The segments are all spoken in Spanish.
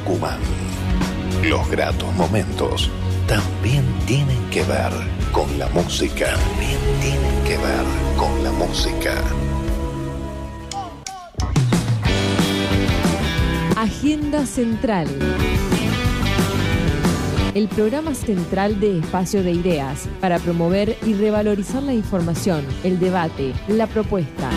Tucumán. Los gratos momentos también tienen que ver con la música. También tienen que ver con la música. Agenda Central. El programa central de Espacio de Ideas para promover y revalorizar la información, el debate, la propuesta.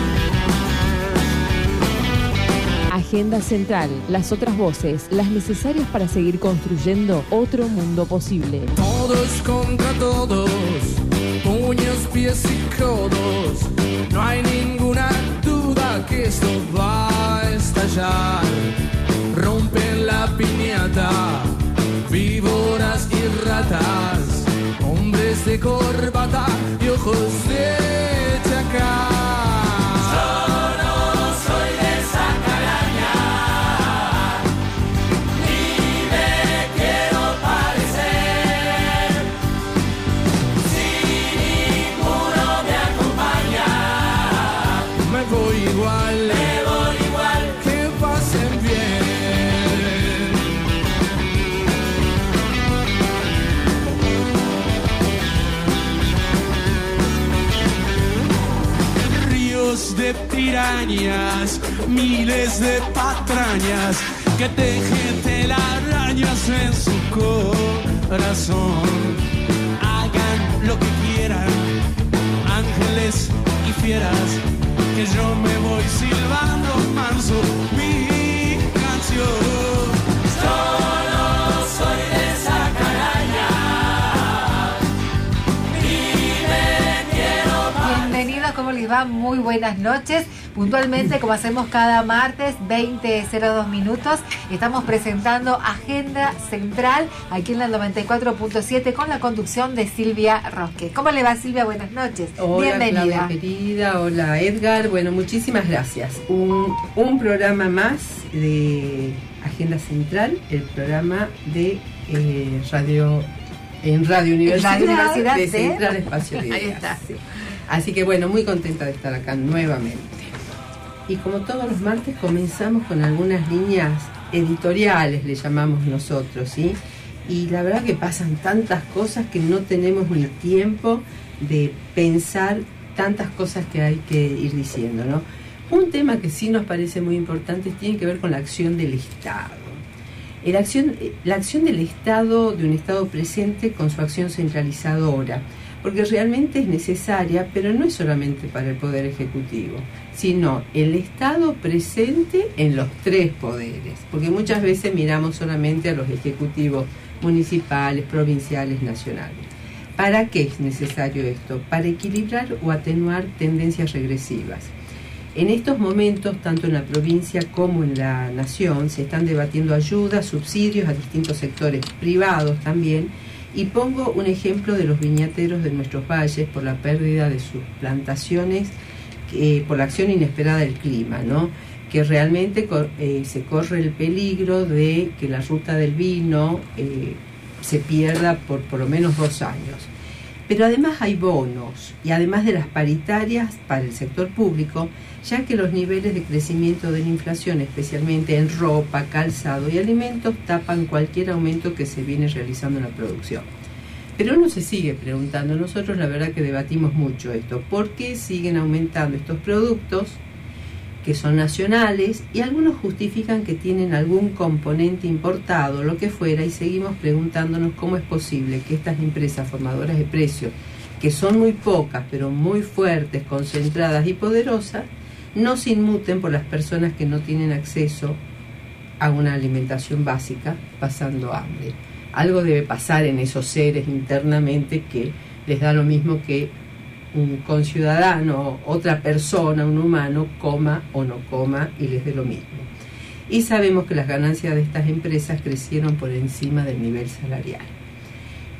Agenda Central, las otras voces, las necesarias para seguir construyendo otro mundo posible. Todos contra todos, puños, pies y codos. No hay ninguna duda que esto va a estallar. Rompen la piñata, víboras y ratas, hombres de corbata y ojos de chacal. De pirañas, miles de patrañas que tejen telarañas en su corazón. Hagan lo que quieran, ángeles y fieras, que yo me voy silbando manso les va? Muy buenas noches. Puntualmente, como hacemos cada martes, 20.02 minutos, estamos presentando Agenda Central aquí en la 94.7 con la conducción de Silvia Rosque. ¿Cómo le va, Silvia? Buenas noches. Hola, Bienvenida. Claudia querida, hola Edgar. Bueno, muchísimas gracias. Un, un programa más de Agenda Central, el programa de eh, radio en Radio Universidad, Radio Universidad de de- Central Espacio de Ahí está. Sí. Así que bueno, muy contenta de estar acá nuevamente. Y como todos los martes comenzamos con algunas líneas editoriales, le llamamos nosotros, ¿sí? Y la verdad que pasan tantas cosas que no tenemos ni tiempo de pensar tantas cosas que hay que ir diciendo, ¿no? Un tema que sí nos parece muy importante tiene que ver con la acción del Estado. El acción, la acción del Estado, de un Estado presente con su acción centralizadora, porque realmente es necesaria, pero no es solamente para el Poder Ejecutivo, sino el Estado presente en los tres poderes, porque muchas veces miramos solamente a los ejecutivos municipales, provinciales, nacionales. ¿Para qué es necesario esto? Para equilibrar o atenuar tendencias regresivas. En estos momentos, tanto en la provincia como en la nación, se están debatiendo ayudas, subsidios a distintos sectores privados también, y pongo un ejemplo de los viñateros de nuestros valles por la pérdida de sus plantaciones, eh, por la acción inesperada del clima, ¿no? que realmente eh, se corre el peligro de que la ruta del vino eh, se pierda por por lo menos dos años. Pero además hay bonos y además de las paritarias para el sector público, ya que los niveles de crecimiento de la inflación, especialmente en ropa, calzado y alimentos, tapan cualquier aumento que se viene realizando en la producción. Pero uno se sigue preguntando, nosotros la verdad que debatimos mucho esto, ¿por qué siguen aumentando estos productos que son nacionales y algunos justifican que tienen algún componente importado, lo que fuera, y seguimos preguntándonos cómo es posible que estas empresas formadoras de precios, que son muy pocas, pero muy fuertes, concentradas y poderosas, no se inmuten por las personas que no tienen acceso a una alimentación básica pasando hambre. Algo debe pasar en esos seres internamente que les da lo mismo que un conciudadano, otra persona, un humano, coma o no coma y les dé lo mismo. Y sabemos que las ganancias de estas empresas crecieron por encima del nivel salarial.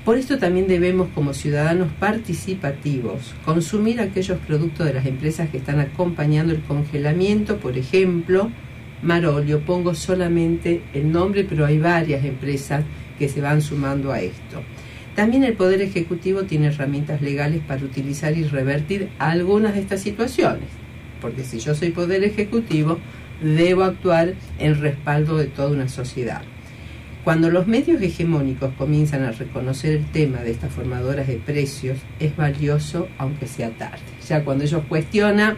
Por esto también debemos, como ciudadanos participativos, consumir aquellos productos de las empresas que están acompañando el congelamiento, por ejemplo, Marolio, pongo solamente el nombre, pero hay varias empresas que se van sumando a esto. También el Poder Ejecutivo tiene herramientas legales para utilizar y revertir algunas de estas situaciones, porque si yo soy Poder Ejecutivo, debo actuar en respaldo de toda una sociedad. Cuando los medios hegemónicos comienzan a reconocer el tema de estas formadoras de precios, es valioso aunque sea tarde. Ya cuando ellos cuestionan,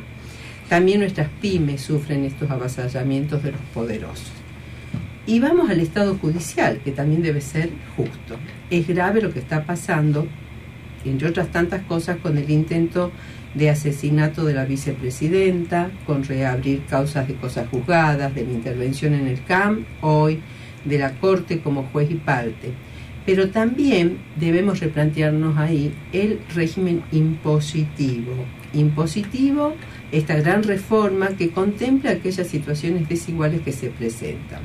también nuestras pymes sufren estos avasallamientos de los poderosos. Y vamos al Estado judicial, que también debe ser justo. Es grave lo que está pasando, entre otras tantas cosas, con el intento de asesinato de la vicepresidenta, con reabrir causas de cosas juzgadas, de la intervención en el CAM, hoy de la Corte como juez y parte. Pero también debemos replantearnos ahí el régimen impositivo. Impositivo, esta gran reforma que contempla aquellas situaciones desiguales que se presentan.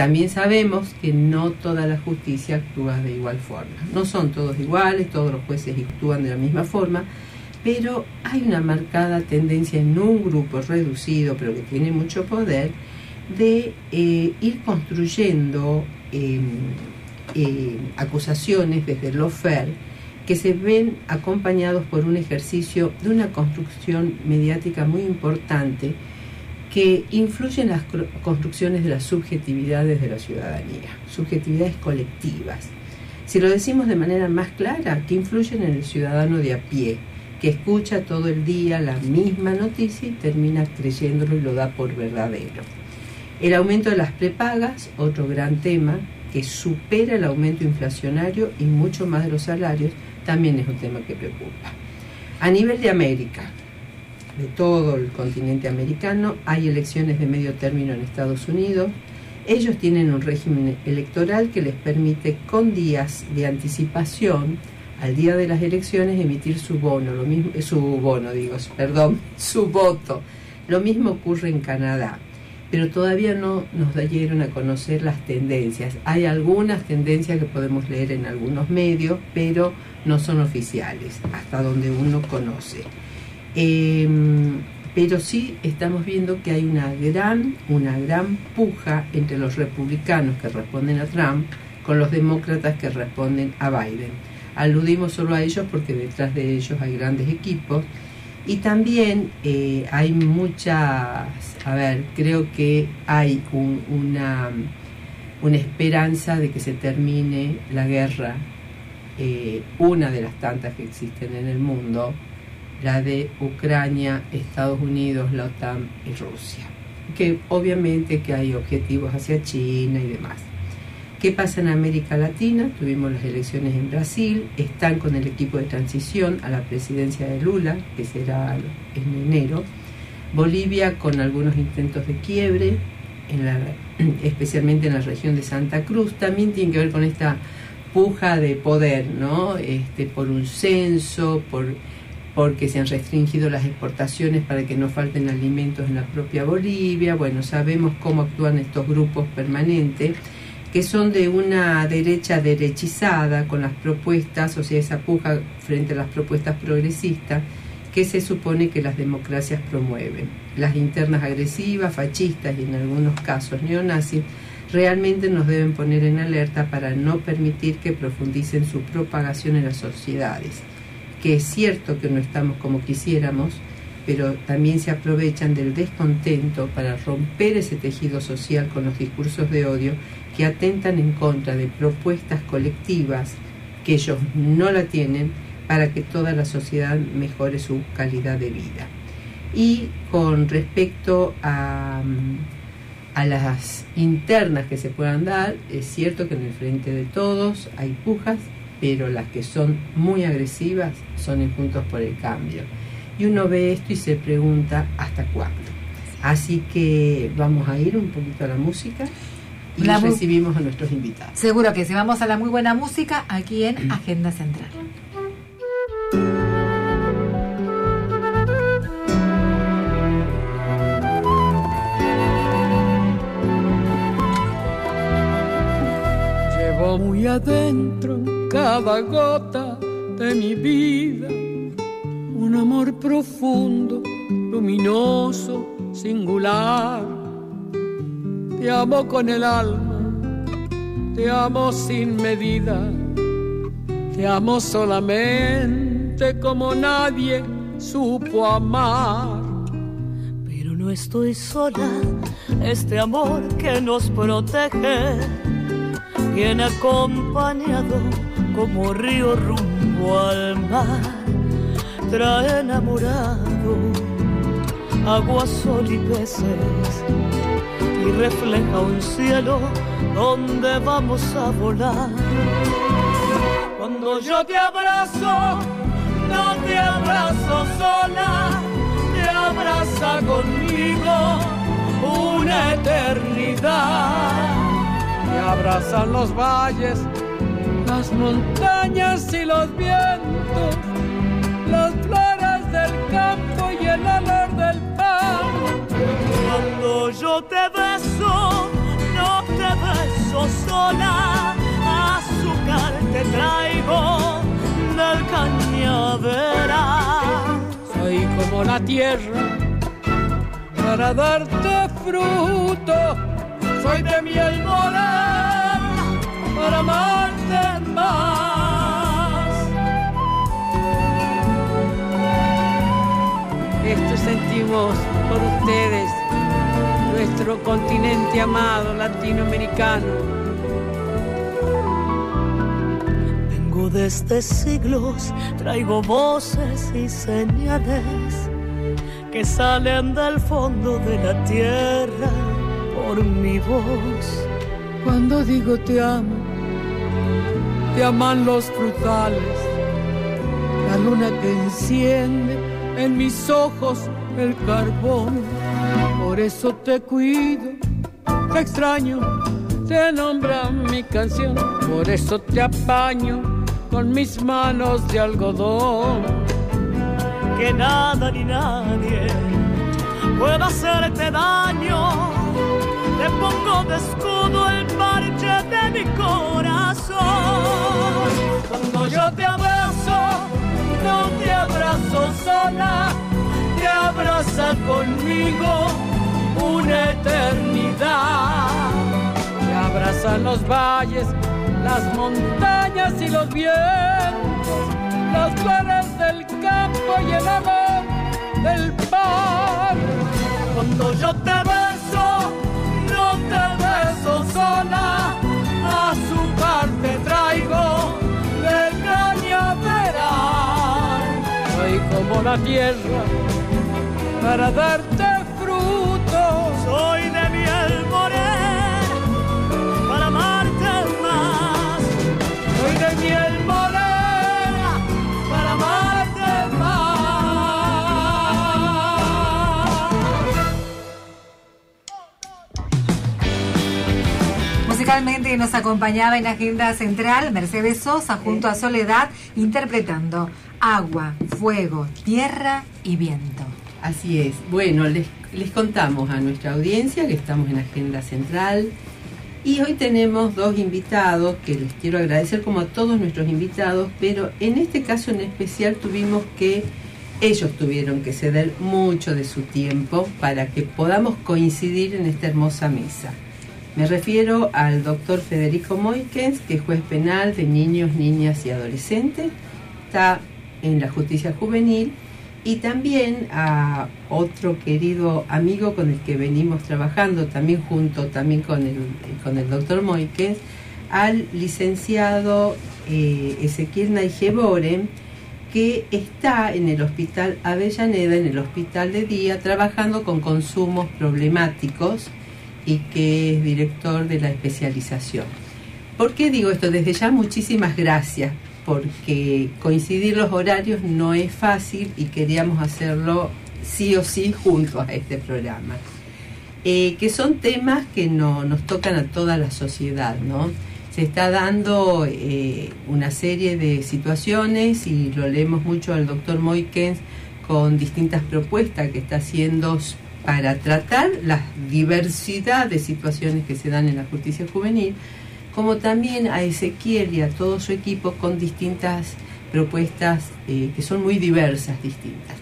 También sabemos que no toda la justicia actúa de igual forma. No son todos iguales, todos los jueces actúan de la misma forma, pero hay una marcada tendencia en un grupo reducido, pero que tiene mucho poder, de eh, ir construyendo em, eh, acusaciones desde el lawfare que se ven acompañados por un ejercicio de una construcción mediática muy importante que influye en las construcciones de las subjetividades de la ciudadanía, subjetividades colectivas. Si lo decimos de manera más clara, que influyen en el ciudadano de a pie, que escucha todo el día la misma noticia y termina creyéndolo y lo da por verdadero. El aumento de las prepagas, otro gran tema que supera el aumento inflacionario y mucho más de los salarios, también es un tema que preocupa. A nivel de América, de todo el continente americano, hay elecciones de medio término en Estados Unidos. Ellos tienen un régimen electoral que les permite con días de anticipación al día de las elecciones emitir su bono, lo mismo, su bono digo, perdón, su voto. Lo mismo ocurre en Canadá pero todavía no nos dieron a conocer las tendencias. Hay algunas tendencias que podemos leer en algunos medios, pero no son oficiales, hasta donde uno conoce. Em, pero sí estamos viendo que hay una gran, una gran puja entre los republicanos que responden a Trump con los demócratas que responden a Biden. Aludimos solo a ellos porque detrás de ellos hay grandes equipos y también eh, hay muchas, a ver, creo que hay una, una esperanza de que se termine la guerra, eh, una de las tantas que existen en el mundo, la de Ucrania, Estados Unidos, la OTAN y Rusia. Que obviamente que hay objetivos hacia China y demás. ¿Qué pasa en América Latina? Tuvimos las elecciones en Brasil, están con el equipo de transición a la presidencia de Lula, que será en enero. Bolivia con algunos intentos de quiebre, especialmente en la región de Santa Cruz. También tiene que ver con esta puja de poder, ¿no? Este, por un censo, por porque se han restringido las exportaciones para que no falten alimentos en la propia Bolivia. Bueno, sabemos cómo actúan estos grupos permanentes que son de una derecha derechizada con las propuestas, o sea, esa puja frente a las propuestas progresistas que se supone que las democracias promueven. Las internas agresivas, fascistas y en algunos casos neonazis realmente nos deben poner en alerta para no permitir que profundicen su propagación en las sociedades, que es cierto que no estamos como quisiéramos, pero también se aprovechan del descontento para romper ese tejido social con los discursos de odio que atentan en contra de propuestas colectivas que ellos no la tienen para que toda la sociedad mejore su calidad de vida. Y con respecto a, a las internas que se puedan dar, es cierto que en el frente de todos hay pujas, pero las que son muy agresivas son en Juntos por el Cambio. Y uno ve esto y se pregunta hasta cuándo. Así que vamos a ir un poquito a la música y recibimos a nuestros invitados. Seguro que si vamos a la muy buena música aquí en Agenda Central. Llevo muy adentro cada gota de mi vida, un amor profundo, luminoso, singular. Te amo con el alma, te amo sin medida, te amo solamente como nadie supo amar. Pero no estoy sola, este amor que nos protege viene acompañado como río rumbo al mar, trae enamorado agua, sol y peces y refleja un cielo donde vamos a volar. Cuando yo te abrazo, no te abrazo sola, te abraza conmigo una eternidad. Me abrazan los valles, las montañas y los vientos, las flores del campo y el olor del pan. Cuando yo te beso, no te beso sola, azúcar te traigo del cañaveral. Soy como la tierra para darte fruto. Soy de miel morena para amarte más. Esto sentimos por ustedes, nuestro continente amado latinoamericano. Vengo desde siglos, traigo voces y señales que salen del fondo de la tierra por mi voz. Cuando digo te amo, te aman los frutales, la luna que enciende en mis ojos el carbón. Por eso te cuido, te extraño, te nombra mi canción. Por eso te apaño con mis manos de algodón. Que nada ni nadie pueda hacerte daño. Te pongo de escudo el conmigo una eternidad. Te abrazan los valles, las montañas y los vientos, las flores del campo y el amor del pan. Cuando yo te beso, no te beso sola, azúcar te traigo del cañaveral. Soy como la tierra para darte fruto. Soy de miel morena para amarte más. Soy de miel morena para amarte más. Musicalmente nos acompañaba en Agenda Central Mercedes Sosa junto a Soledad interpretando Agua, Fuego, Tierra y Viento. Así es. Bueno, les, les contamos a nuestra audiencia que estamos en Agenda Central y hoy tenemos dos invitados que les quiero agradecer como a todos nuestros invitados, pero en este caso en especial tuvimos que, ellos tuvieron que ceder mucho de su tiempo para que podamos coincidir en esta hermosa mesa. Me refiero al doctor Federico Moikens, que es juez penal de niños, niñas y adolescentes, está en la justicia juvenil y también a otro querido amigo con el que venimos trabajando también junto también con el, con el doctor Moikens, al licenciado eh, Ezequiel Naijeboren, que está en el hospital Avellaneda, en el hospital de día, trabajando con consumos problemáticos y que es director de la especialización. ¿Por qué digo esto? Desde ya muchísimas gracias porque coincidir los horarios no es fácil y queríamos hacerlo sí o sí junto a este programa. Eh, que son temas que no, nos tocan a toda la sociedad, ¿no? Se está dando eh, una serie de situaciones y lo leemos mucho al doctor Moikens con distintas propuestas que está haciendo para tratar la diversidad de situaciones que se dan en la justicia juvenil como también a Ezequiel y a todo su equipo con distintas propuestas eh, que son muy diversas, distintas.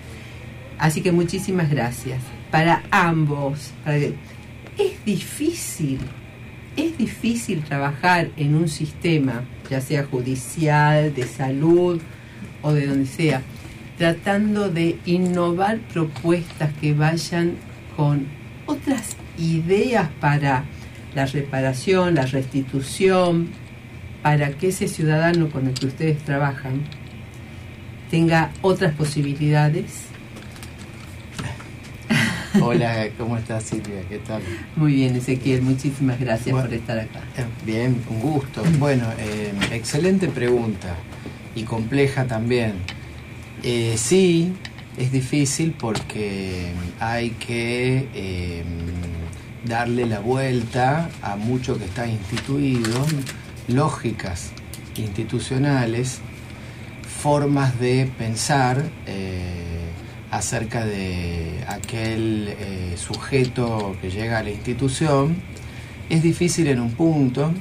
Así que muchísimas gracias. Para ambos, es difícil, es difícil trabajar en un sistema, ya sea judicial, de salud o de donde sea, tratando de innovar propuestas que vayan con otras ideas para la reparación, la restitución, para que ese ciudadano con el que ustedes trabajan tenga otras posibilidades? Hola, ¿cómo estás Silvia? ¿Qué tal? Muy bien, Ezequiel, muchísimas gracias Bueno, por estar acá. Eh, Bien, un gusto. Bueno, eh, excelente pregunta y compleja también. Eh, sí, es difícil porque hay que eh, darle la vuelta a mucho que está instituido, lógicas institucionales, formas de pensar eh, acerca de aquel eh, sujeto que llega a la institución. Es difícil en un punto,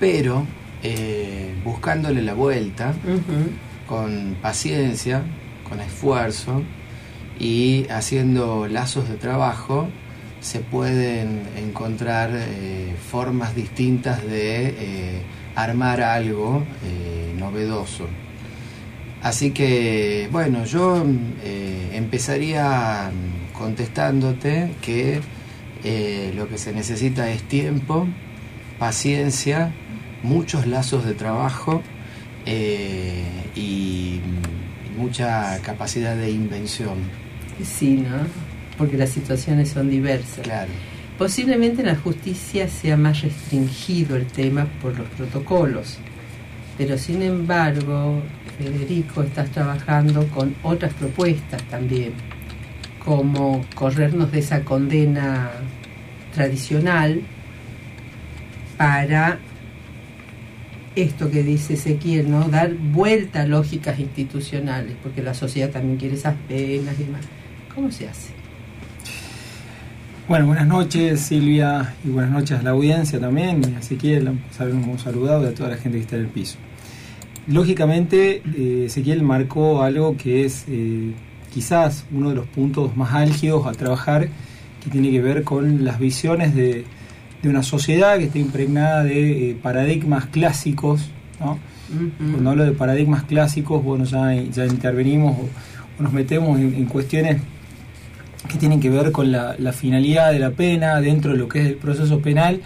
pero eh, buscándole la vuelta, con paciencia, con esfuerzo y haciendo lazos de trabajo, se pueden encontrar eh, formas distintas de eh, armar algo eh, novedoso. Así que, bueno, yo empezaría mm, contestándote que lo que se necesita es tiempo, paciencia, muchos lazos de trabajo y mm, mucha capacidad de invención. Sí, ¿no? Porque las situaciones son diversas. Claro. Posiblemente en la justicia sea más restringido el tema por los protocolos, pero sin embargo, Federico, estás trabajando con otras propuestas también, como corrernos de esa condena tradicional para esto que dice Ezequiel, ¿no? Dar vuelta a lógicas institucionales, porque la sociedad también quiere esas penas y demás. ¿Cómo se hace? Bueno, buenas noches Silvia y buenas noches a la audiencia también, y a Ezequiel, hemos saludado y a toda la gente que está en el piso. Lógicamente, eh, Ezequiel marcó algo que es eh, quizás uno de los puntos más álgidos a trabajar, que tiene que ver con las visiones de, de una sociedad que está impregnada de eh, paradigmas clásicos, ¿no? Ujú. Cuando hablo de paradigmas clásicos, bueno, ya, ya intervenimos o, o nos metemos en, en cuestiones que tienen que ver con la, finalidad de la pena dentro de lo que es el proceso penal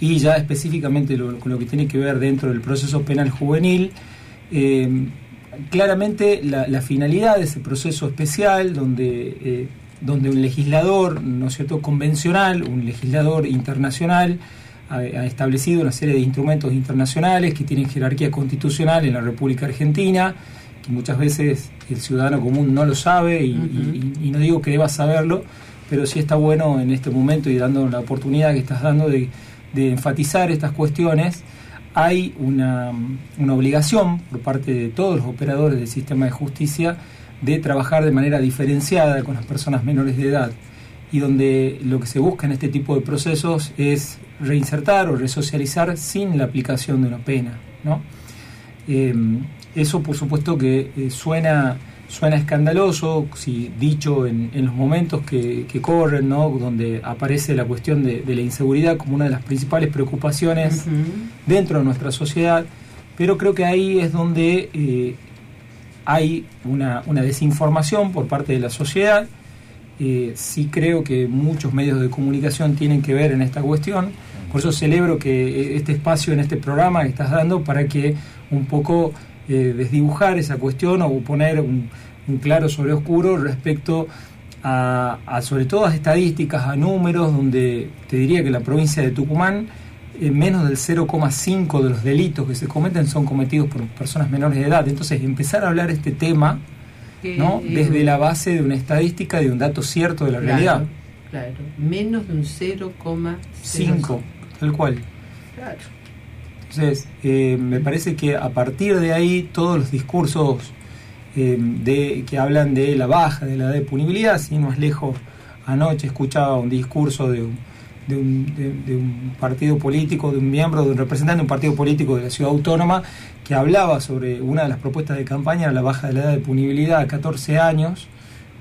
y ya específicamente lo- con lo que tiene que ver dentro del proceso penal juvenil. Eh, claramente la, finalidad de ese proceso especial donde, eh, donde un legislador, ¿no cierto?, convencional, un legislador internacional, ha, establecido una serie de instrumentos internacionales que tienen jerarquía constitucional en la República Argentina, muchas veces el ciudadano común no lo sabe y, y- y no digo que deba saberlo, pero sí está bueno en este momento y dando la oportunidad que estás dando de, de enfatizar estas cuestiones. Hay una, una obligación por parte de todos los operadores del sistema de justicia de trabajar de manera diferenciada con las personas menores de edad y donde lo que se busca en este tipo de procesos es reinsertar o resocializar sin la aplicación de una pena. ¿no? Eh, eso por supuesto que eh, suena, suena escandaloso, si dicho en, en los momentos que, que corren, ¿no? donde aparece la cuestión de, de la inseguridad como una de las principales preocupaciones dentro de nuestra sociedad, pero creo que ahí es donde eh, hay una, una desinformación por parte de la sociedad. Eh, sí creo que muchos medios de comunicación tienen que ver en esta cuestión. Por eso celebro que este espacio en este programa que estás dando para que un poco eh, desdibujar esa cuestión o poner un, un claro sobre oscuro respecto a, a sobre todo a estadísticas, a números, donde te diría que la provincia de Tucumán eh, menos del 0,5 de los delitos que se cometen son cometidos por personas menores de edad. Entonces, empezar a hablar este tema ¿no? Eh, desde la base de una estadística, de un dato cierto de la claro, realidad. Claro, menos de un 0,5. 5, tal cual. Claro. Entonces, eh, me parece que a partir de ahí todos los discursos eh, de, que hablan de la baja de la edad de punibilidad, sin más lejos, anoche escuchaba un discurso de un, de un, partido político, de un miembro, de un representante de un partido político de la ciudad autónoma, que hablaba sobre una de las propuestas de campaña, la baja de la edad de punibilidad a 14 años,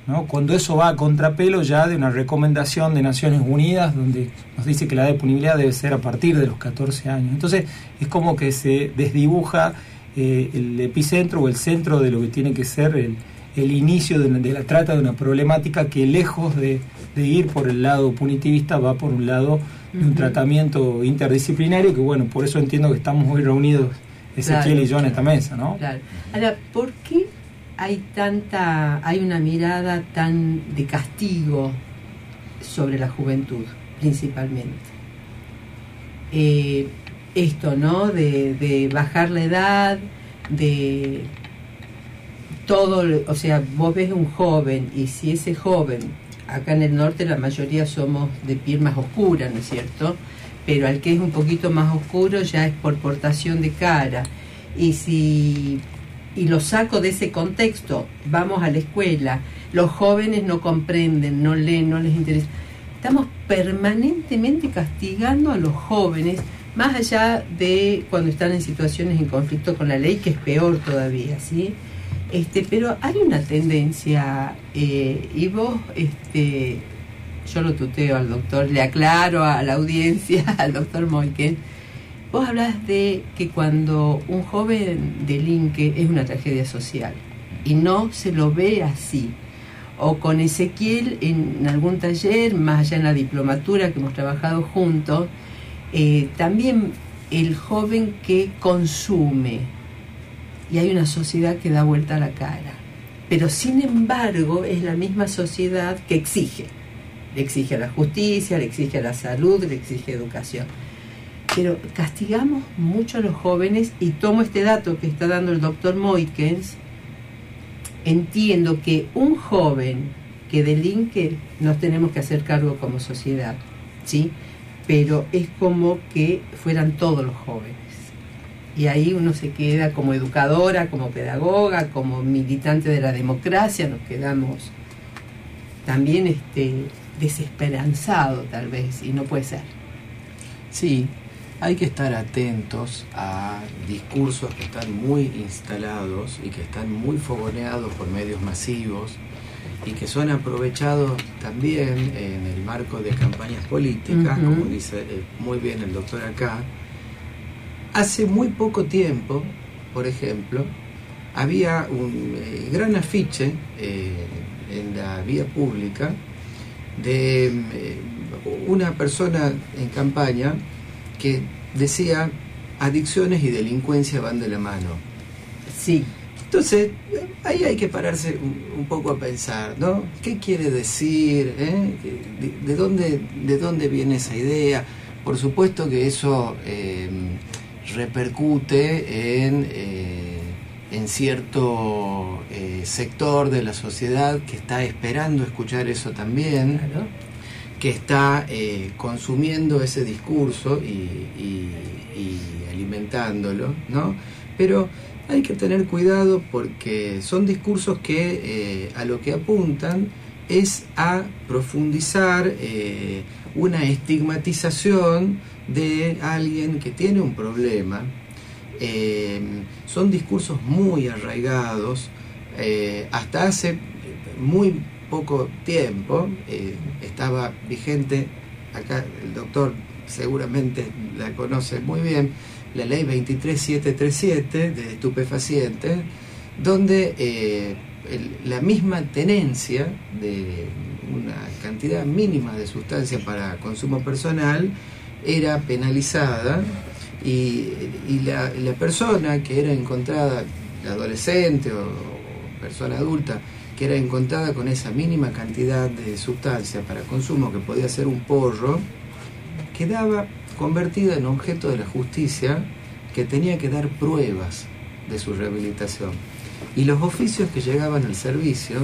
¿no? cuando eso va a contrapelo ya de una recomendación de Naciones Unidas donde nos dice que la punibilidad debe ser a partir de los 14 años. Entonces es como que se desdibuja eh, el epicentro o el centro de lo que tiene que ser el, el inicio de, de la trata de una problemática que lejos de, de, ir por el lado punitivista va por un lado de un tratamiento interdisciplinario que bueno, por eso entiendo que estamos hoy reunidos Ezequiel claro, y yo en esta mesa, ¿no? Claro. Ahora, ¿por qué hay tanta, hay una mirada tan de castigo sobre la juventud, principalmente? Eh, esto, ¿no? De, de bajar la edad, de todo, o sea, vos ves un joven y si ese joven, acá en el norte la mayoría somos de piel más oscura, ¿no es cierto? Pero al que es un poquito más oscuro ya es por portación de cara. Y si y lo saco de ese contexto, vamos a la escuela, los jóvenes no comprenden, no leen, no les interesa. Estamos permanentemente castigando a los jóvenes, más allá de cuando están en situaciones en conflicto con la ley, que es peor todavía, ¿sí? Este, pero hay una tendencia, eh, y vos, este, yo lo tuteo al doctor, le aclaro a la audiencia, al doctor Moiken, vos hablas de que cuando un joven delinque es una tragedia social y no se lo ve así. O con Ezequiel en algún taller, más allá en la diplomatura que hemos trabajado juntos, eh, también el joven que consume, y hay una sociedad que da vuelta a la cara. Pero sin embargo es la misma sociedad que exige. Le exige la justicia, le exige la salud, le exige educación. Pero castigamos mucho a los jóvenes y tomo este dato que está dando el doctor Moikens. Entiendo que un joven que delinque nos tenemos que hacer cargo como sociedad, ¿sí? Pero es como que fueran todos los jóvenes y ahí uno se queda como educadora, como pedagoga, como militante de la democracia, nos quedamos también este, desesperanzado tal vez, y no puede ser. Sí, hay que estar atentos a discursos que están muy instalados y que están muy fogoneados por medios masivos y que son aprovechados también en el marco de campañas políticas, uh -huh. como dice muy bien el doctor acá, Hace muy poco tiempo, por ejemplo, había un eh, gran afiche eh, en la vía pública de eh, una persona en campaña que decía adicciones y delincuencia van de la mano. Sí. Entonces, ahí hay que pararse un, un poco a pensar, ¿no? ¿Qué quiere decir? Eh? ¿De, de, dónde, ¿De dónde viene esa idea? Por supuesto que eso eh, repercute en, eh, en cierto eh, sector de la sociedad que está esperando escuchar eso también, Claro. Que está eh, consumiendo ese discurso y, alimentándolo, ¿no? Pero hay que tener cuidado porque son discursos que eh, a lo que apuntan es a profundizar eh, una estigmatización de alguien que tiene un problema. Son discursos muy arraigados. hasta hace muy poco tiempo eh, estaba vigente, acá el doctor seguramente la conoce muy bien, la ley 23737 de estupefacientes, donde eh, la misma tenencia de una cantidad mínima de sustancia para consumo personal era penalizada y, la, la persona que era encontrada, adolescente o, o persona adulta, que era encontrada con esa mínima cantidad de sustancia para consumo que podía ser un porro, quedaba convertida en objeto de la justicia que tenía que dar pruebas de su rehabilitación. Y los oficios que llegaban al servicio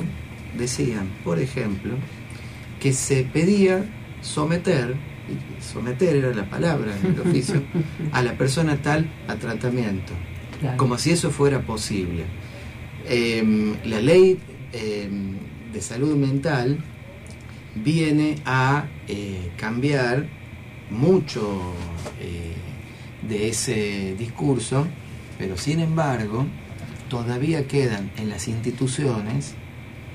decían, por ejemplo, que se pedía someter, y someter era la palabra en el oficio, a la persona tal a tratamiento, Claro. como si eso fuera posible. Em, la ley em, de salud mental viene a eh, cambiar mucho eh, de ese discurso, pero sin embargo todavía quedan en las instituciones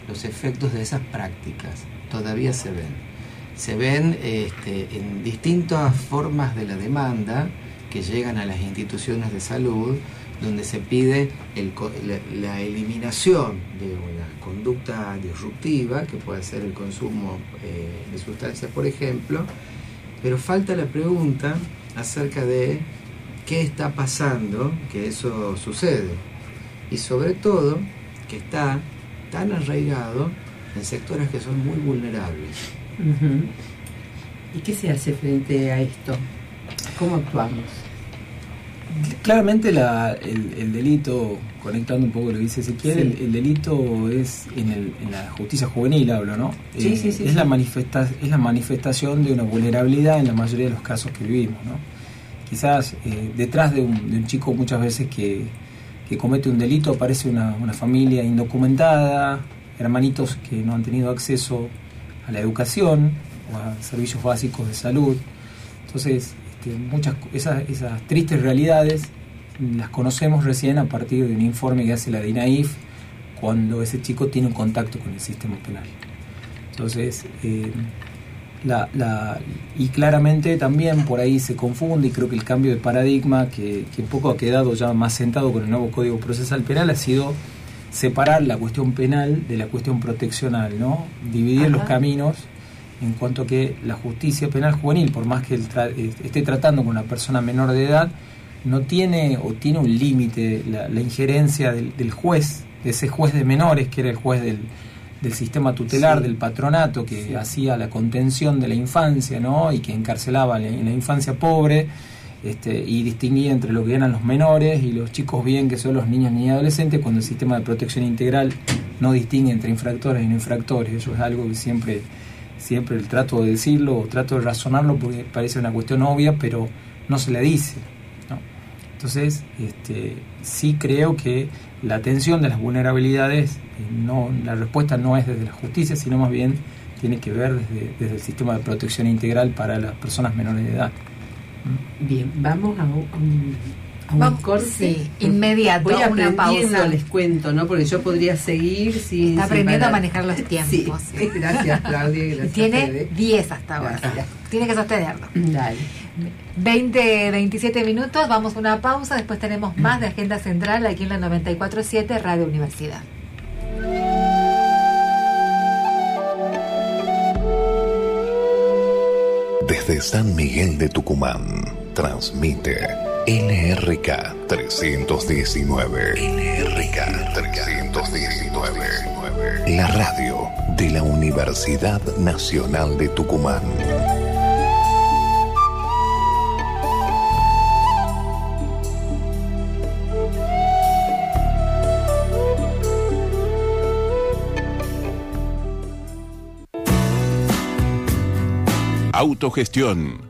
los efectos de esas prácticas, todavía se ven. Se ven este, en distintas formas de la demanda que llegan a las instituciones de salud donde se pide la, eliminación de una conducta disruptiva, que puede ser el consumo eh, de sustancias, por ejemplo, pero falta la pregunta acerca de qué está pasando que eso sucede. Y sobre todo, que está tan arraigado en sectores que son muy vulnerables. ¿Y qué se hace frente a esto? ¿Cómo actuamos? Claramente la- el, el delito, conectando un poco lo que dice Ezequiel, Sí. el, el delito es en, el- en la justicia juvenil, hablo, ¿no? Eh, Sí, sí, sí, es, sí. La manifesta, es la manifestación de una vulnerabilidad en la mayoría de los casos que vivimos, ¿no? Quizás eh, detrás de un, de un chico muchas veces que, que comete un delito aparece una, una familia indocumentada, hermanitos que no han tenido acceso a la educación o a servicios básicos de salud. Entonces, este, muchas esas, esas tristes realidades las conocemos recién a partir de un informe que hace la DINAIF cuando ese chico tiene un contacto con el sistema penal. Entonces, eh, la, la- y claramente también por ahí se confunde y creo que el cambio de paradigma que, que un poco ha quedado ya más sentado con el nuevo Código Procesal Penal ha sido separar la cuestión penal de la cuestión proteccional, ¿no? Dividir los caminos en cuanto a que la justicia penal juvenil, por más que tra- eh, esté tratando con una persona menor de edad, no tiene o tiene un límite la, la injerencia del, del juez, de ese juez de menores que era el juez del, del sistema tutelar, Sí. del patronato, que Sí. hacía la contención de la infancia, ¿no? Y que encarcelaba en la- en la infancia pobre, este, y distinguía entre lo que eran los menores y los chicos bien, que son los niños ni adolescentes, cuando el sistema de protección integral no distingue entre infractores y no infractores. Eso es algo que siempre, siempre trato de decirlo o trato de razonarlo porque parece una cuestión obvia, pero no se la dice. Entonces, este, sí creo que la atención de las vulnerabilidades, eh, no, la respuesta no es desde la justicia, sino más bien tiene que ver desde, desde el sistema de protección integral para las personas menores de edad. Bien, vamos a un, un- Vamos, corte. sí, inmediato, Voy una pausa. les cuento, ¿no? Porque yo podría seguir sin... Está sin aprendiendo a manejar los tiempos. Sí, gracias Claudia. Gracias, tiene Fede. 10 hasta ahora. Gracias. Tiene que sostenerlo. Dale. 20, 27 minutos, vamos a una pausa, después tenemos más de Agenda Central aquí en la 94.7 Radio Universidad. Desde San Miguel de Tucumán, transmite LRK 319. LRK 319. La radio de la Universidad Nacional de Tucumán. Autogestión,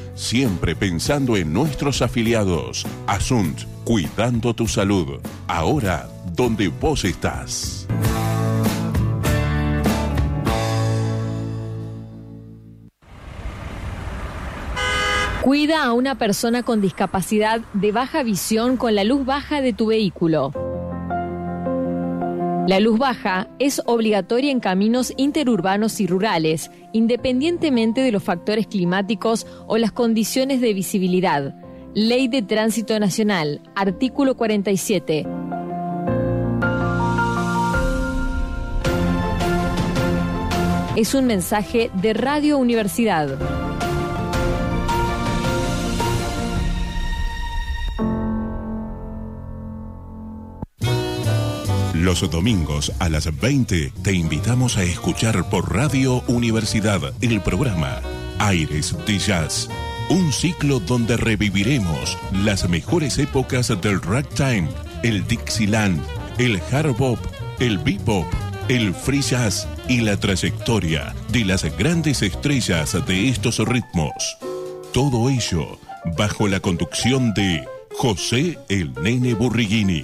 Siempre pensando en nuestros afiliados. Asunt, cuidando tu salud. Ahora, donde vos estás. Cuida a una persona con discapacidad de baja visión con la luz baja de tu vehículo. La luz baja es obligatoria en caminos interurbanos y rurales, independientemente de los factores climáticos o las condiciones de visibilidad. Ley de Tránsito Nacional, artículo 47. Es un mensaje de Radio Universidad. Los domingos a las 20 te invitamos a escuchar por Radio Universidad el programa Aires de Jazz. Un ciclo donde reviviremos las mejores épocas del ragtime, el Dixieland, el hard bop, el bebop, el free jazz y la trayectoria de las grandes estrellas de estos ritmos. Todo ello bajo la conducción de José el Nene Burriguini.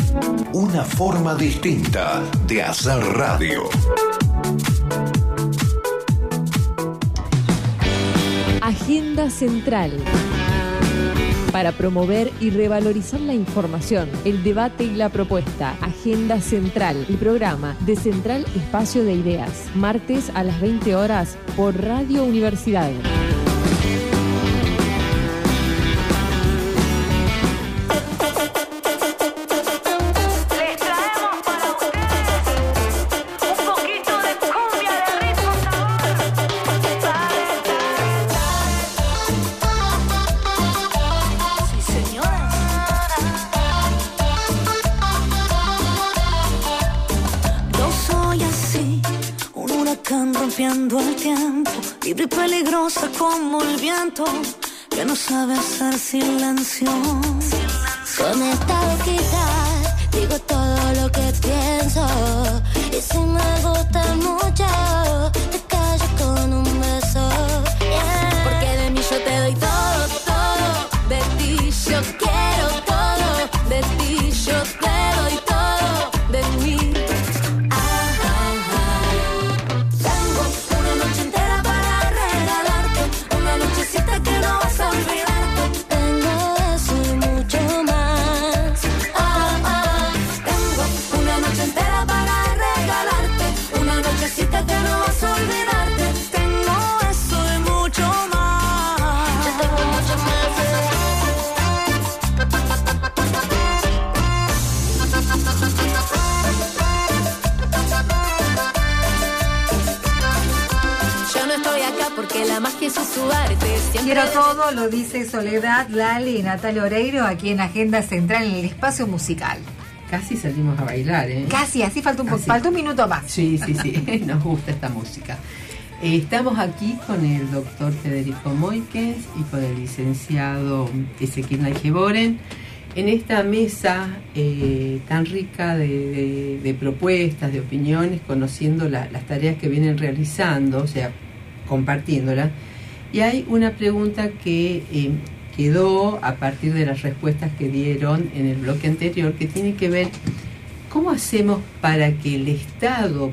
Una forma distinta de hacer radio. Agenda Central. Para promover y revalorizar la información, el debate y la propuesta. Agenda Central, el programa de Central Espacio de Ideas. Martes a las 20 horas por Radio Universidad. Que no sabe hacer silencio. Con esta boquita digo todo lo que pienso. Y si me gusta mucho, Quiero todo, lo dice Soledad, Lali y Natalia Oreiro aquí en Agenda Central en el espacio musical. Casi salimos a bailar, ¿eh? Casi, así falta un, Casi. falta un minuto más. Sí, sí, sí, nos gusta esta música. Eh, estamos aquí con el doctor Federico Moikens y con el licenciado Ezequiel Naigeboren en esta mesa eh, tan rica de, de- de propuestas, de opiniones, conociendo la- las tareas que vienen realizando, o sea, compartiéndolas. Y hay una pregunta que eh, quedó a partir de las respuestas que dieron en el bloque anterior, que tiene que ver cómo hacemos para que el Estado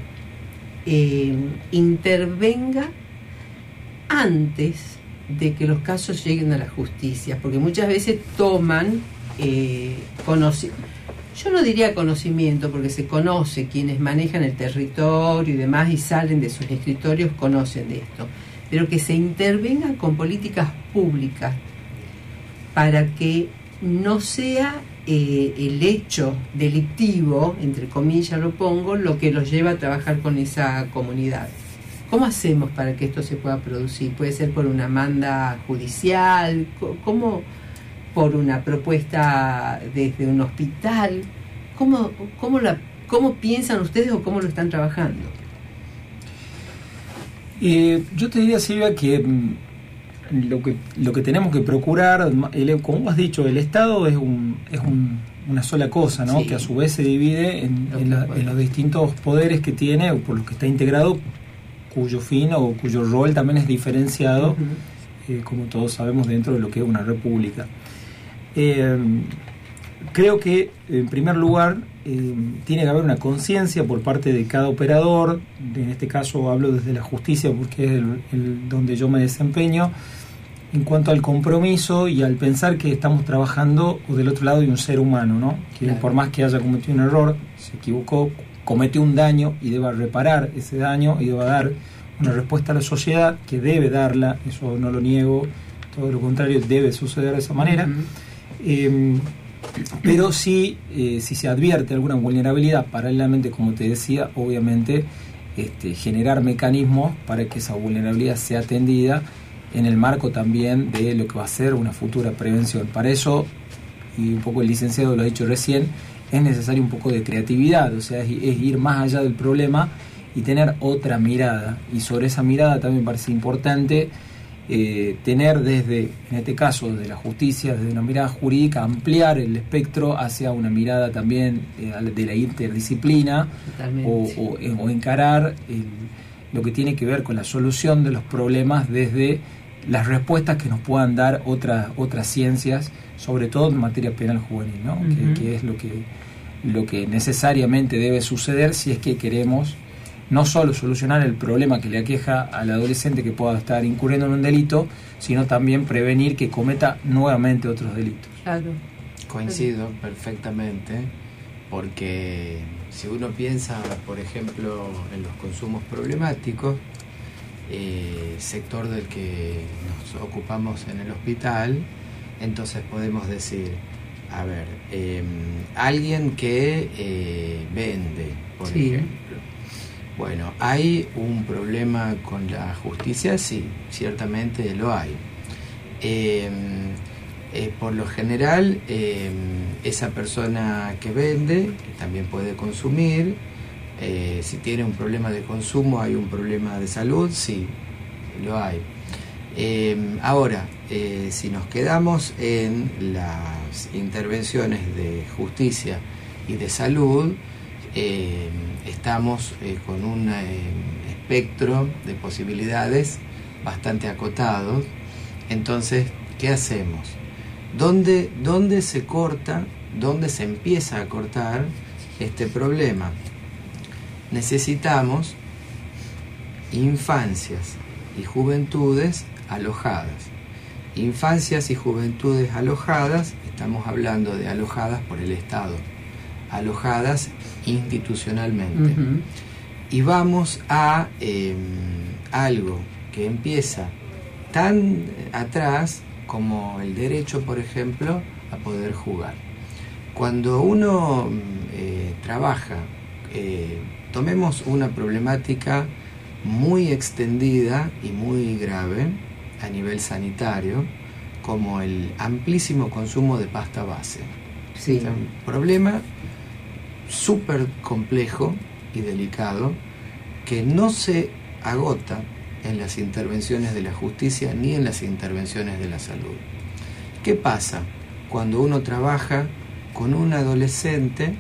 eh, intervenga antes de que los casos lleguen a la justicia, porque muchas veces toman eh, conoci- yo no diría conocimiento, porque se conoce quienes manejan el territorio y demás y salen de sus escritorios, conocen de esto, pero que se intervenga con políticas públicas para que no sea eh, el hecho delictivo, entre comillas lo pongo, lo que los lleva a trabajar con esa comunidad. ¿Cómo hacemos para que esto se pueda producir? ¿Puede ser por una manda judicial? ¿Cómo por una propuesta desde un hospital? ¿Cómo, cómo, la, ¿Cómo piensan ustedes o cómo lo están trabajando? Eh, yo te diría, Silvia, que mm, lo que lo que tenemos que procurar, el- como has dicho, el Estado es, un, es un- una sola cosa, ¿no? Sí. que a su vez se divide en, la- en los distintos poderes que tiene o por los que está integrado, cuyo fin o cuyo rol también es diferenciado, eh, como todos sabemos, dentro de lo que es una república. Eh, creo que, en primer lugar, eh, tiene que haber una conciencia por parte de cada operador, en este caso hablo desde la justicia porque es el, el- donde yo me desempeño, en cuanto al compromiso y al pensar que estamos trabajando o del otro lado de un ser humano, ¿no? que Claro. por más que haya cometido un error, se equivocó, cometió un daño y deba reparar ese daño y deba dar una respuesta a la sociedad que debe darla, eso no lo niego, todo lo contrario, debe suceder de esa manera. Eh, pero sí, eh, si se advierte alguna vulnerabilidad, paralelamente, como te decía, obviamente este, generar mecanismos para que esa vulnerabilidad sea atendida en el marco también de lo que va a ser una futura prevención. Para eso, y un poco el licenciado lo ha dicho recién, es necesario un poco de creatividad, o sea, es, ir más allá del problema y tener otra mirada. Y sobre esa mirada también parece importante eh, tener desde, en este caso, desde la justicia, desde una mirada jurídica, ampliar el espectro hacia una mirada también eh, de la interdisciplina Totalmente. o, o- eh, o encarar el- lo que tiene que ver con la solución de los problemas desde las respuestas que nos puedan dar otras otras ciencias, sobre todo en materia penal juvenil, ¿no? Que- que, es lo que lo que necesariamente debe suceder si es que queremos no solo solucionar el problema que le aqueja al adolescente que pueda estar incurriendo en un delito, sino también prevenir que cometa nuevamente otros delitos. Claro. Coincido perfectamente, porque si uno piensa, por ejemplo, en los consumos problemáticos, eh, sector del que nos ocupamos en el hospital, entonces podemos decir, a ver, eh, alguien que eh, vende, por Sí. ejemplo. Bueno, ¿hay un problema con la justicia? Sí, ciertamente lo hay. Eh, eh, por lo general, eh, esa persona que vende, también puede consumir, eh, si tiene un problema de consumo, hay un problema de salud, sí, lo hay. Eh, ahora, eh, si nos quedamos en las intervenciones de justicia y de salud, eh, estamos eh, con un eh, espectro de posibilidades bastante acotados. Entonces, ¿qué hacemos? ¿Dónde, dónde se corta, dónde se empieza a cortar este problema? Necesitamos infancias y juventudes alojadas. Infancias y juventudes alojadas, estamos hablando de alojadas por el Estado, alojadas institucionalmente. Y vamos a eh, algo que empieza tan atrás como el derecho, por ejemplo, a poder jugar. Cuando uno mm, eh, trabaja, eh, tomemos una problemática muy extendida y muy grave a nivel sanitario, como el amplísimo consumo de pasta base. Sí. Es un problema súper complejo y delicado que no se agota en las intervenciones de la justicia ni en las intervenciones de la salud. ¿Qué pasa cuando uno trabaja con un adolescente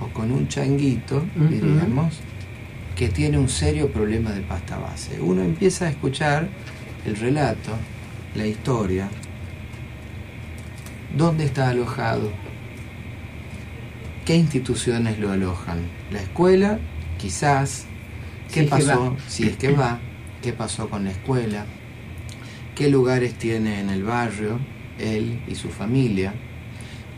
o con un changuito, diríamos, que tiene un serio problema de pasta base? Uno empieza a escuchar el relato, la historia, dónde está alojado, qué instituciones lo alojan, la escuela, quizás, qué Si es que pasó, si es que va, qué pasó con la escuela, qué lugares tiene en el barrio, él y su familia.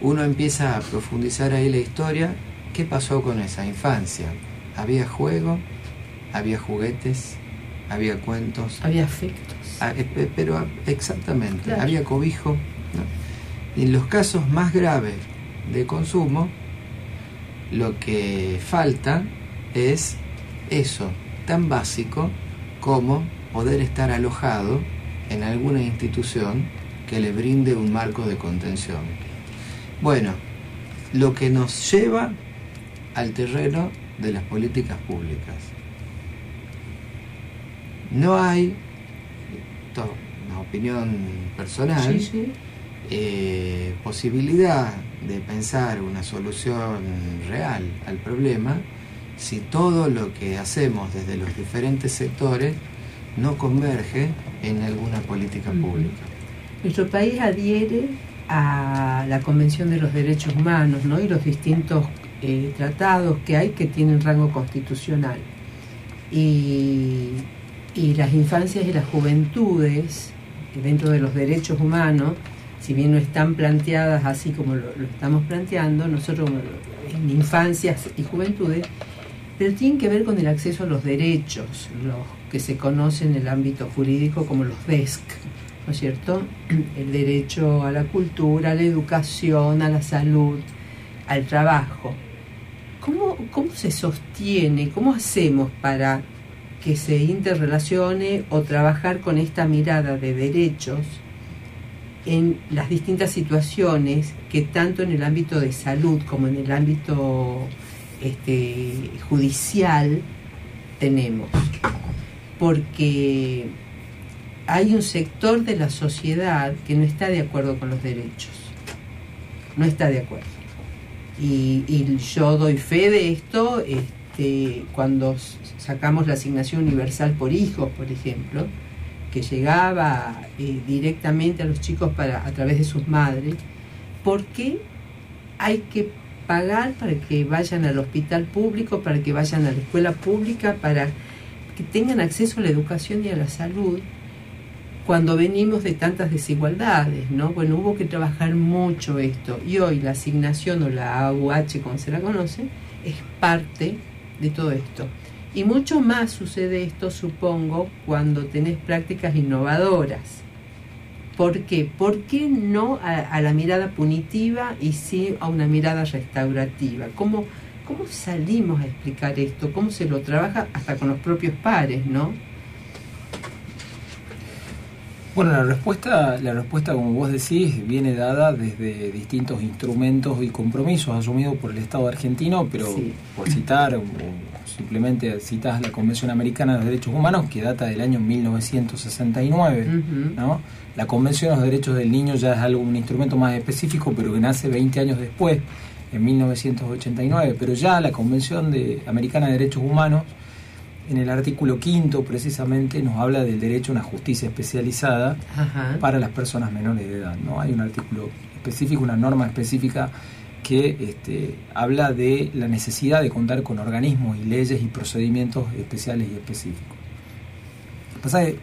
Uno empieza a profundizar ahí la historia, qué pasó con esa infancia. ¿Había juego? ¿Había juguetes? ¿Había cuentos? Había afectos. Ah, eh, pe- pero ah, exactamente, Claro. había cobijo. ¿no? En los casos más graves de consumo, lo que falta es eso, tan básico como poder estar alojado en alguna institución que le brinde un marco de contención. Bueno, lo que nos lleva al terreno de las políticas públicas. No hay, esto es una opinión personal, Sí, sí. eh, posibilidad de pensar una solución real al problema si todo lo que hacemos desde los diferentes sectores no converge en alguna política pública. Nuestro país adhiere a la Convención de los Derechos Humanos ¿no? y los distintos eh, tratados que hay que tienen rango constitucional. Y, y las infancias y las juventudes, dentro de los derechos humanos, si bien no están planteadas así como lo, estamos planteando, nosotros en infancias y juventudes, pero tienen que ver con el acceso a los derechos, los que se conocen en el ámbito jurídico como los DESC, ¿no es cierto? El derecho a la cultura, a la educación, a la salud, al trabajo. ¿Cómo, cómo se sostiene? ¿Cómo hacemos para que se interrelacione o trabajar con esta mirada de derechos en las distintas situaciones que tanto en el ámbito de salud como en el ámbito este, judicial tenemos. Porque hay un sector de la sociedad que no está de acuerdo con los derechos. No está de acuerdo. Y, yo doy fe de esto este, cuando sacamos la asignación universal por hijos, por ejemplo, que llegaba eh, directamente a los chicos para, a través de sus madres, porque hay que pagar para que vayan al hospital público, para que vayan a la escuela pública, para que tengan acceso a la educación y a la salud cuando venimos de tantas desigualdades, ¿no? Bueno, hubo que trabajar mucho esto y hoy la asignación o la AUH, como se la conoce, es parte de todo esto. Y mucho más sucede esto, supongo, cuando tenés prácticas innovadoras. ¿Por qué? ¿Por qué no a, a la mirada punitiva y sí a una mirada restaurativa? ¿Cómo, ¿Cómo salimos a explicar esto? ¿Cómo se lo trabaja hasta con los propios pares, no? Bueno, la respuesta, la respuesta, como vos decís, viene dada desde distintos instrumentos y compromisos asumidos por el Estado argentino, pero Sí. por citar o simplemente citas la Convención Americana de los Derechos Humanos, que data del año 1969. Ujú. ¿no? La Convención de los Derechos del Niño ya es algo, un instrumento más específico, pero que nace 20 años después, en 1989. Pero ya la Convención de, Americana de Derechos Humanos, en el artículo quinto precisamente, nos habla del derecho a una justicia especializada Ajá. para las personas menores de edad. ¿no? Hay un artículo específico, una norma específica que este, habla de la necesidad de contar con organismos y leyes y procedimientos especiales y específicos. Pasa eh,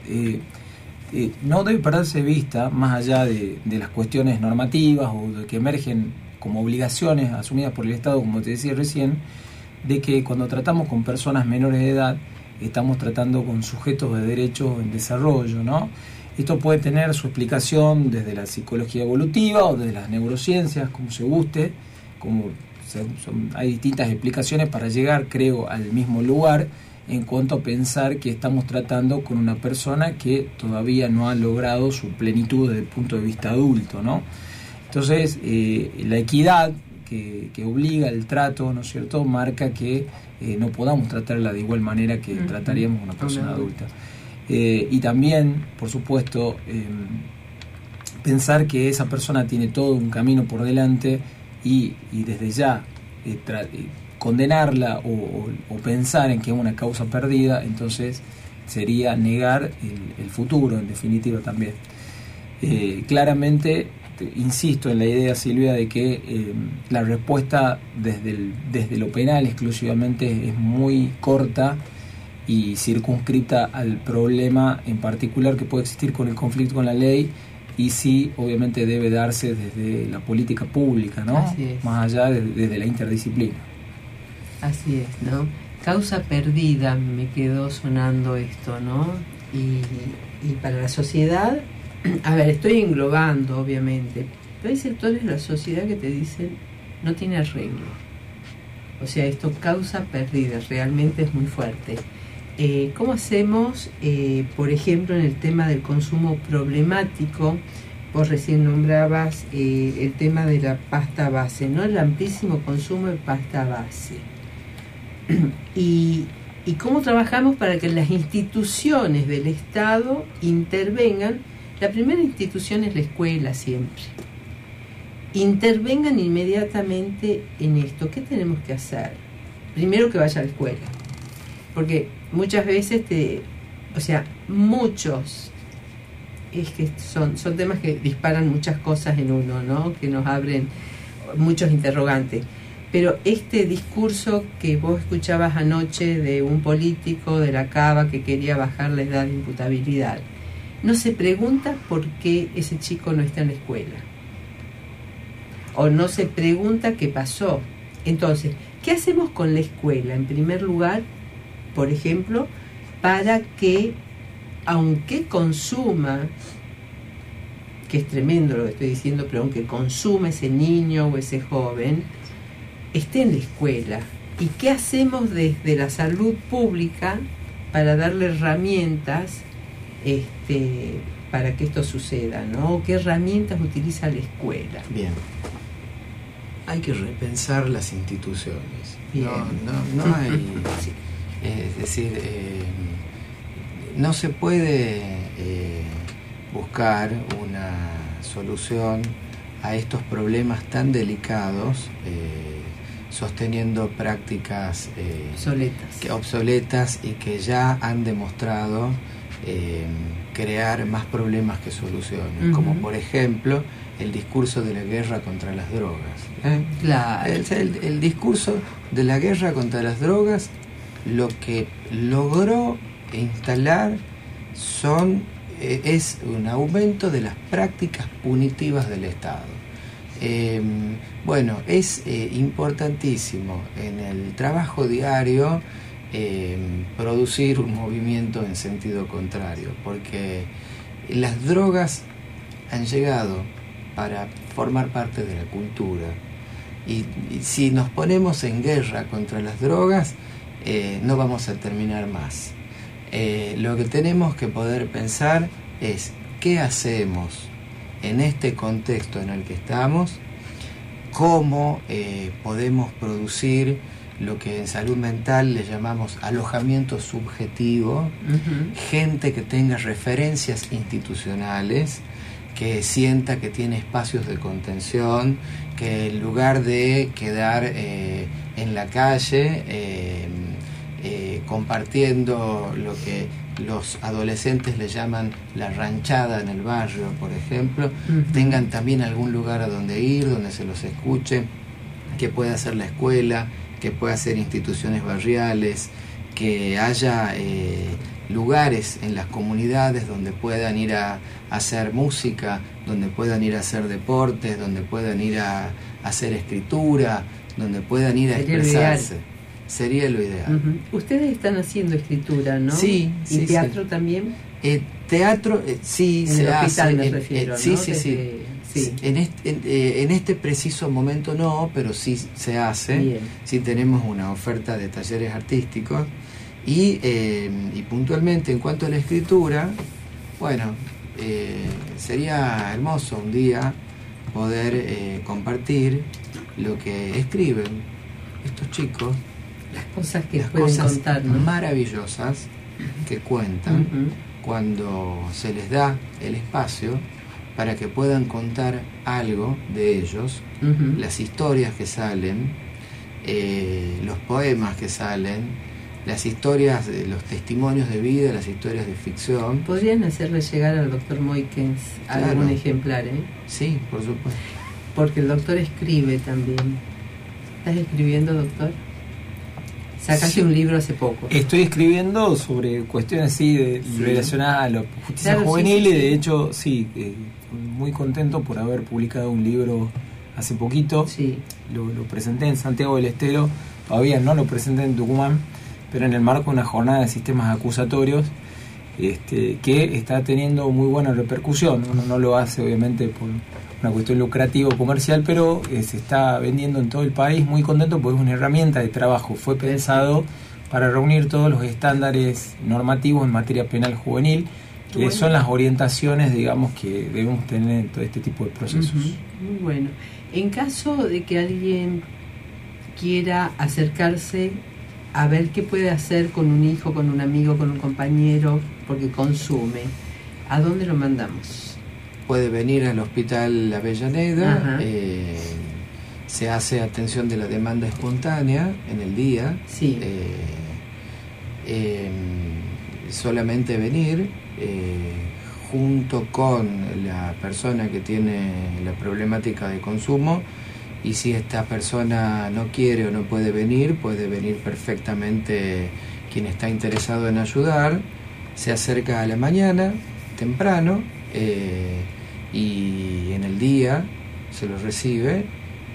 eh, no debe perderse de vista, más allá de, de las cuestiones normativas o de que emergen como obligaciones asumidas por el Estado, como te decía recién, de que cuando tratamos con personas menores de edad, estamos tratando con sujetos de derechos en desarrollo, ¿no? Esto puede tener su explicación desde la psicología evolutiva o desde las neurociencias, como se guste, como se- son- hay distintas explicaciones para llegar, creo, al mismo lugar en cuanto a pensar que estamos tratando con una persona que todavía no ha logrado su plenitud desde el punto de vista adulto, ¿no? Entonces, eh, la equidad que, que obliga el trato, ¿no es cierto?, marca que eh, no podamos tratarla de igual manera que trataríamos a una persona adulta. Eh, y también, por supuesto, eh, pensar que esa persona tiene todo un camino por delante y, desde ya eh, eh, condenarla o, pensar en que es una causa perdida, entonces sería negar el, futuro, en definitiva también. Eh, claramente, te- insisto en la idea, Silvia, de que eh, la respuesta desde, desde lo penal exclusivamente es muy corta y circunscrita al problema en particular que puede existir con el conflicto con la ley y sí, obviamente debe darse desde la política pública, ¿no? Así es. Más allá de- desde la interdisciplina. Así es, ¿no? Causa perdida me quedó sonando esto, ¿no? Y, y para la sociedad, a ver, estoy englobando, obviamente, pero hay sectores de la sociedad que te dicen no tiene arreglo. O sea, esto causa perdida, realmente es muy fuerte. Eh, ¿Cómo hacemos, eh, por ejemplo, en el tema del consumo problemático? Vos recién nombrabas eh, el tema de la pasta base, ¿no? El amplísimo consumo de pasta base. y, y cómo trabajamos para que las instituciones del Estado intervengan. La primera institución es la escuela siempre. Intervengan inmediatamente en esto. ¿Qué tenemos que hacer? Primero que vaya a la escuela. Porque muchas veces te, o sea, muchos, es que son, son temas que disparan muchas cosas en uno, ¿no? Que nos abren muchos interrogantes. Pero este discurso que vos escuchabas anoche de un político de la Cava que quería bajar la edad de imputabilidad, no se pregunta por qué ese chico no está en la escuela. O no se pregunta qué pasó. Entonces, ¿qué hacemos con la escuela? En primer lugar, por ejemplo, para que, aunque consuma, que es tremendo lo que estoy diciendo, pero aunque consuma ese niño o ese joven, esté en la escuela. ¿Y qué hacemos desde la salud pública para darle herramientas este, para que esto suceda, ¿no? ¿Qué herramientas utiliza la escuela? Bien. Hay que repensar las instituciones. Bien. No, no, no hay. Es decir, eh, no se puede eh, buscar una solución a estos problemas tan delicados eh, sosteniendo prácticas Obsoletas. que- obsoletas y que ya han demostrado crear más problemas que soluciones, como por ejemplo el discurso de la guerra contra las drogas. ¿eh? Claro. El, el- el discurso de la guerra contra las drogas lo que logró instalar son eh, es un aumento de las prácticas punitivas del Estado. Eh, bueno, es eh, importantísimo en el trabajo diario eh, producir un movimiento en sentido contrario, porque las drogas han llegado para formar parte de la cultura. Y si nos ponemos en guerra contra las drogas, eh, no vamos a terminar más. Eh, lo que tenemos que poder pensar es qué hacemos en este contexto en el que estamos, cómo eh, podemos producir lo que en salud mental le llamamos alojamiento subjetivo, gente que tenga referencias institucionales, que sienta que tiene espacios de contención, que en lugar de quedar eh, en la calle eh, compartiendo lo que los adolescentes le llaman la ranchada en el barrio, por ejemplo, tengan también algún lugar a donde ir, donde se los escuche, que pueda ser la escuela, que pueda ser instituciones barriales, que haya eh, lugares en las comunidades donde puedan ir a, a hacer música, donde puedan ir a hacer deportes, donde puedan ir a, a hacer escritura, donde puedan ir a expresarse. Sería lo ideal. Ustedes están haciendo escritura, ¿no? Sí, ¿Y sí, teatro sí. también? Eh, teatro, eh, sí, En se el hospital hace. me en- refiero, eh, sí, ¿no? sí, sí. Desde- sí. En, este, en, eh, en este preciso momento no, pero sí se hace. Bien. Sí tenemos una oferta de talleres artísticos. Y, eh, y puntualmente en cuanto a la escritura, bueno, eh, sería hermoso un día poder eh, compartir lo que escriben estos chicos, Las cosas que las pueden cosas contar, ¿no? maravillosas que cuentan cuando se les da el espacio para que puedan contar algo de ellos, las historias que salen, eh, los poemas que salen, las historias, los testimonios de vida, las historias de ficción. Podrían hacerle llegar al doctor Moikens Claro. algún ejemplar, ¿eh? Sí, por supuesto. Porque el doctor escribe también. ¿Estás escribiendo, doctor? Sacaste Sí. un libro hace poco. Estoy escribiendo sobre cuestiones sí, de, Sí. relacionadas a la justicia Claro, juvenil sí, y de hecho sí, eh, muy contento por haber publicado un libro hace poquito. Sí. Lo, lo presenté en Santiago del Estero, todavía no lo presenté en Tucumán, pero en el marco de una jornada de sistemas acusatorios este, que está teniendo muy buena repercusión. Uno no lo hace obviamente por una cuestión lucrativa o comercial, pero eh, se está vendiendo en todo el país muy contento porque es una herramienta de trabajo. Fue pensado para reunir todos los estándares normativos en materia penal juvenil, que Bueno. son las orientaciones, digamos, que debemos tener en todo este tipo de procesos. Muy bueno. En caso de que alguien quiera acercarse a ver qué puede hacer con un hijo, con un amigo, con un compañero, porque consume, ¿a dónde lo mandamos? Puede venir al Hospital Avellaneda, eh, se hace atención de la demanda espontánea en el día. Sí. Eh, eh, solamente venir eh, junto con la persona que tiene la problemática de consumo y si esta persona no quiere o no puede venir, puede venir perfectamente quien está interesado en ayudar, se acerca a la mañana, temprano, eh, y en el día se lo recibe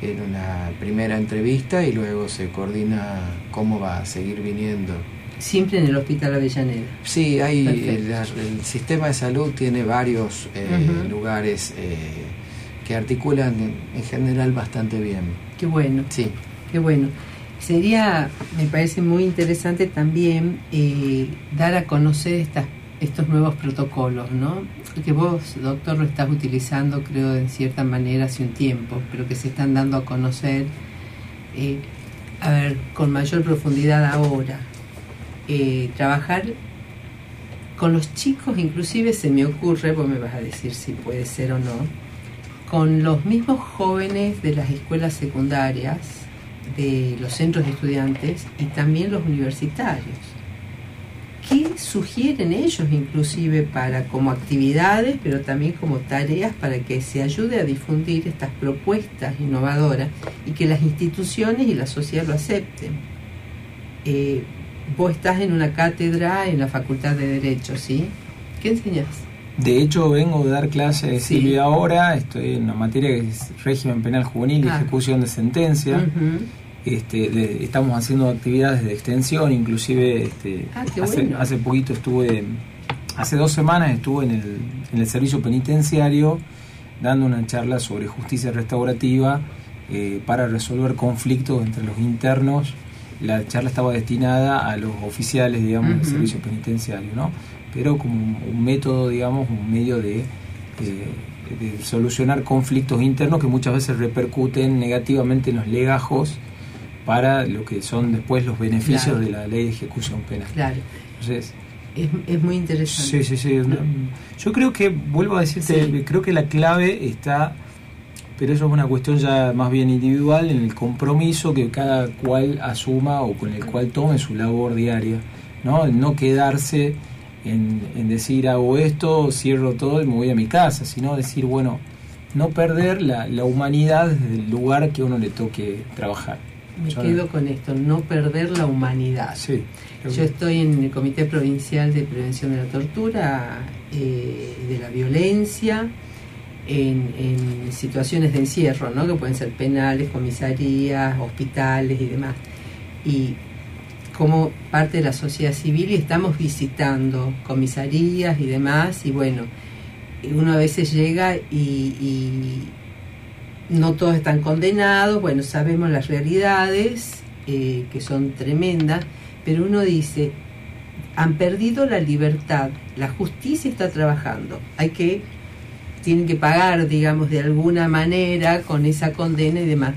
en una primera entrevista y luego se coordina cómo va a seguir viniendo. Siempre en el Hospital Avellaneda. Sí, hay el, el sistema de salud tiene varios eh, lugares eh, que articulan en, en general bastante bien. Qué bueno. Sí. Qué bueno. Sería, me parece muy interesante también eh, dar a conocer estas estos nuevos protocolos, ¿no? Que vos, doctor, lo estás utilizando, creo, en cierta manera hace un tiempo, pero que se están dando a conocer, eh, a ver, con mayor profundidad ahora. Eh, trabajar con los chicos, inclusive se me ocurre, vos me vas a decir si puede ser o no, con los mismos jóvenes de las escuelas secundarias, de los centros de estudiantes y también los universitarios. ¿Qué sugieren ellos inclusive para como actividades, pero también como tareas para que se ayude a difundir estas propuestas innovadoras y que las instituciones y la sociedad lo acepten? Eh, vos estás en una cátedra en la Facultad de Derecho, ¿sí? ¿Qué enseñas? De hecho, vengo de dar clases Sí. Silvia ahora, estoy en una materia que es régimen penal juvenil y Ah. ejecución de sentencia. Este, de- estamos haciendo actividades de extensión, inclusive este, Ah, hace, bueno. hace poquito estuve, hace dos semanas estuve en el, en el servicio penitenciario dando una charla sobre justicia restaurativa eh, para resolver conflictos entre los internos. La charla estaba destinada a los oficiales, digamos, del servicio penitenciario, ¿no? Pero como un, método, digamos, un medio de, de solucionar conflictos internos que muchas veces repercuten negativamente en los legajos para lo que son después los beneficios Claro. de la ley de ejecución penal. Claro, Entonces, es, es muy interesante. sí, sí, sí. Yo creo que, vuelvo a decirte, Sí. creo que la clave está, pero eso es una cuestión ya más bien individual, en el compromiso que cada cual asuma o con el cual tome su labor diaria, ¿no? El no quedarse en, en decir hago esto, cierro todo y me voy a mi casa, sino decir, bueno, no perder la, la humanidad desde el lugar que a uno le toque trabajar. Me Yo- quedo con esto, no perder la humanidad. Sí. Yo estoy en el Comité Provincial de Prevención de la Tortura, eh, de la violencia, en, en situaciones de encierro, ¿no? que pueden ser penales, comisarías, hospitales y demás. Y como parte de la sociedad civil y estamos visitando comisarías y demás, y bueno, uno a veces llega y, no todos están condenados, bueno, sabemos las realidades, eh, que son tremendas, pero uno dice, han perdido la libertad, la justicia está trabajando, hay que, tienen que pagar, digamos, de alguna manera con esa condena y demás,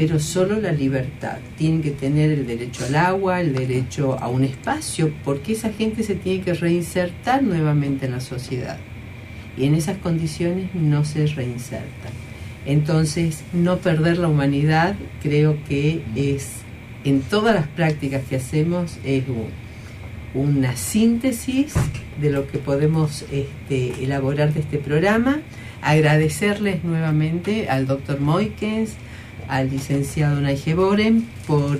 pero solo la libertad, tienen que tener el derecho al agua, el derecho a un espacio, porque esa gente se tiene que reinsertar nuevamente en la sociedad, y en esas condiciones no se reinsertan. Entonces, no perder la humanidad creo que es, en todas las prácticas que hacemos, es un- una síntesis de lo que podemos este, elaborar de este programa. Agradecerles nuevamente al doctor Moikens, al licenciado Naige Boren, por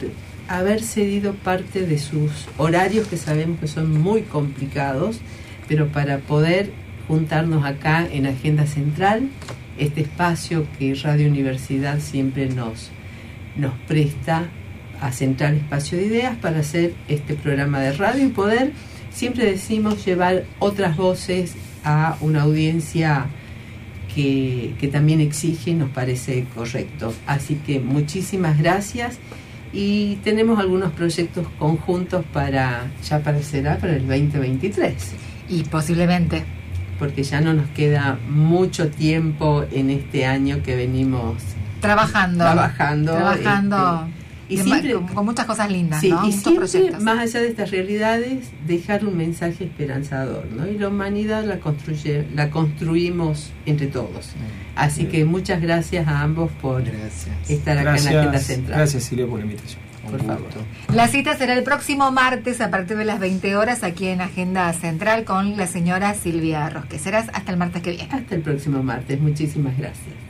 haber cedido parte de sus horarios que sabemos que son muy complicados, pero para poder juntarnos acá en Agenda Central, este espacio que Radio Universidad siempre nos, nos presta a Central Espacio de Ideas para hacer este programa de radio y poder, siempre decimos, llevar otras voces a una audiencia que, que también exige y nos parece correcto. Así que muchísimas gracias y tenemos algunos proyectos conjuntos para, ya para será para el 2023 Y posiblemente. porque ya no nos queda mucho tiempo en este año que venimos Trabajando. trabajando. Trabajando. este, y siempre, con, con muchas cosas lindas, sí, ¿no? y Muchos siempre, proyectos. más allá de estas realidades, dejar un mensaje esperanzador, ¿no? Y la humanidad la, construye, la construimos entre todos. Así que muchas gracias a ambos por estar acá en la Agenda Central. gracias Silvia por la invitación. Por favor. La cita será el próximo martes a partir de las 20 horas aquí en Agenda Central con la señora Silvia Rosque. Serás hasta el martes que viene. Hasta el próximo martes. Muchísimas gracias.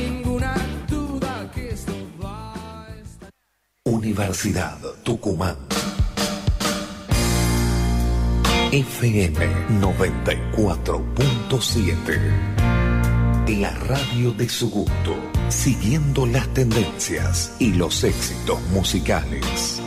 Universidad Tucumán. FM 94.7. 101.7. La radio de su gusto, siguiendo las tendencias y los éxitos musicales.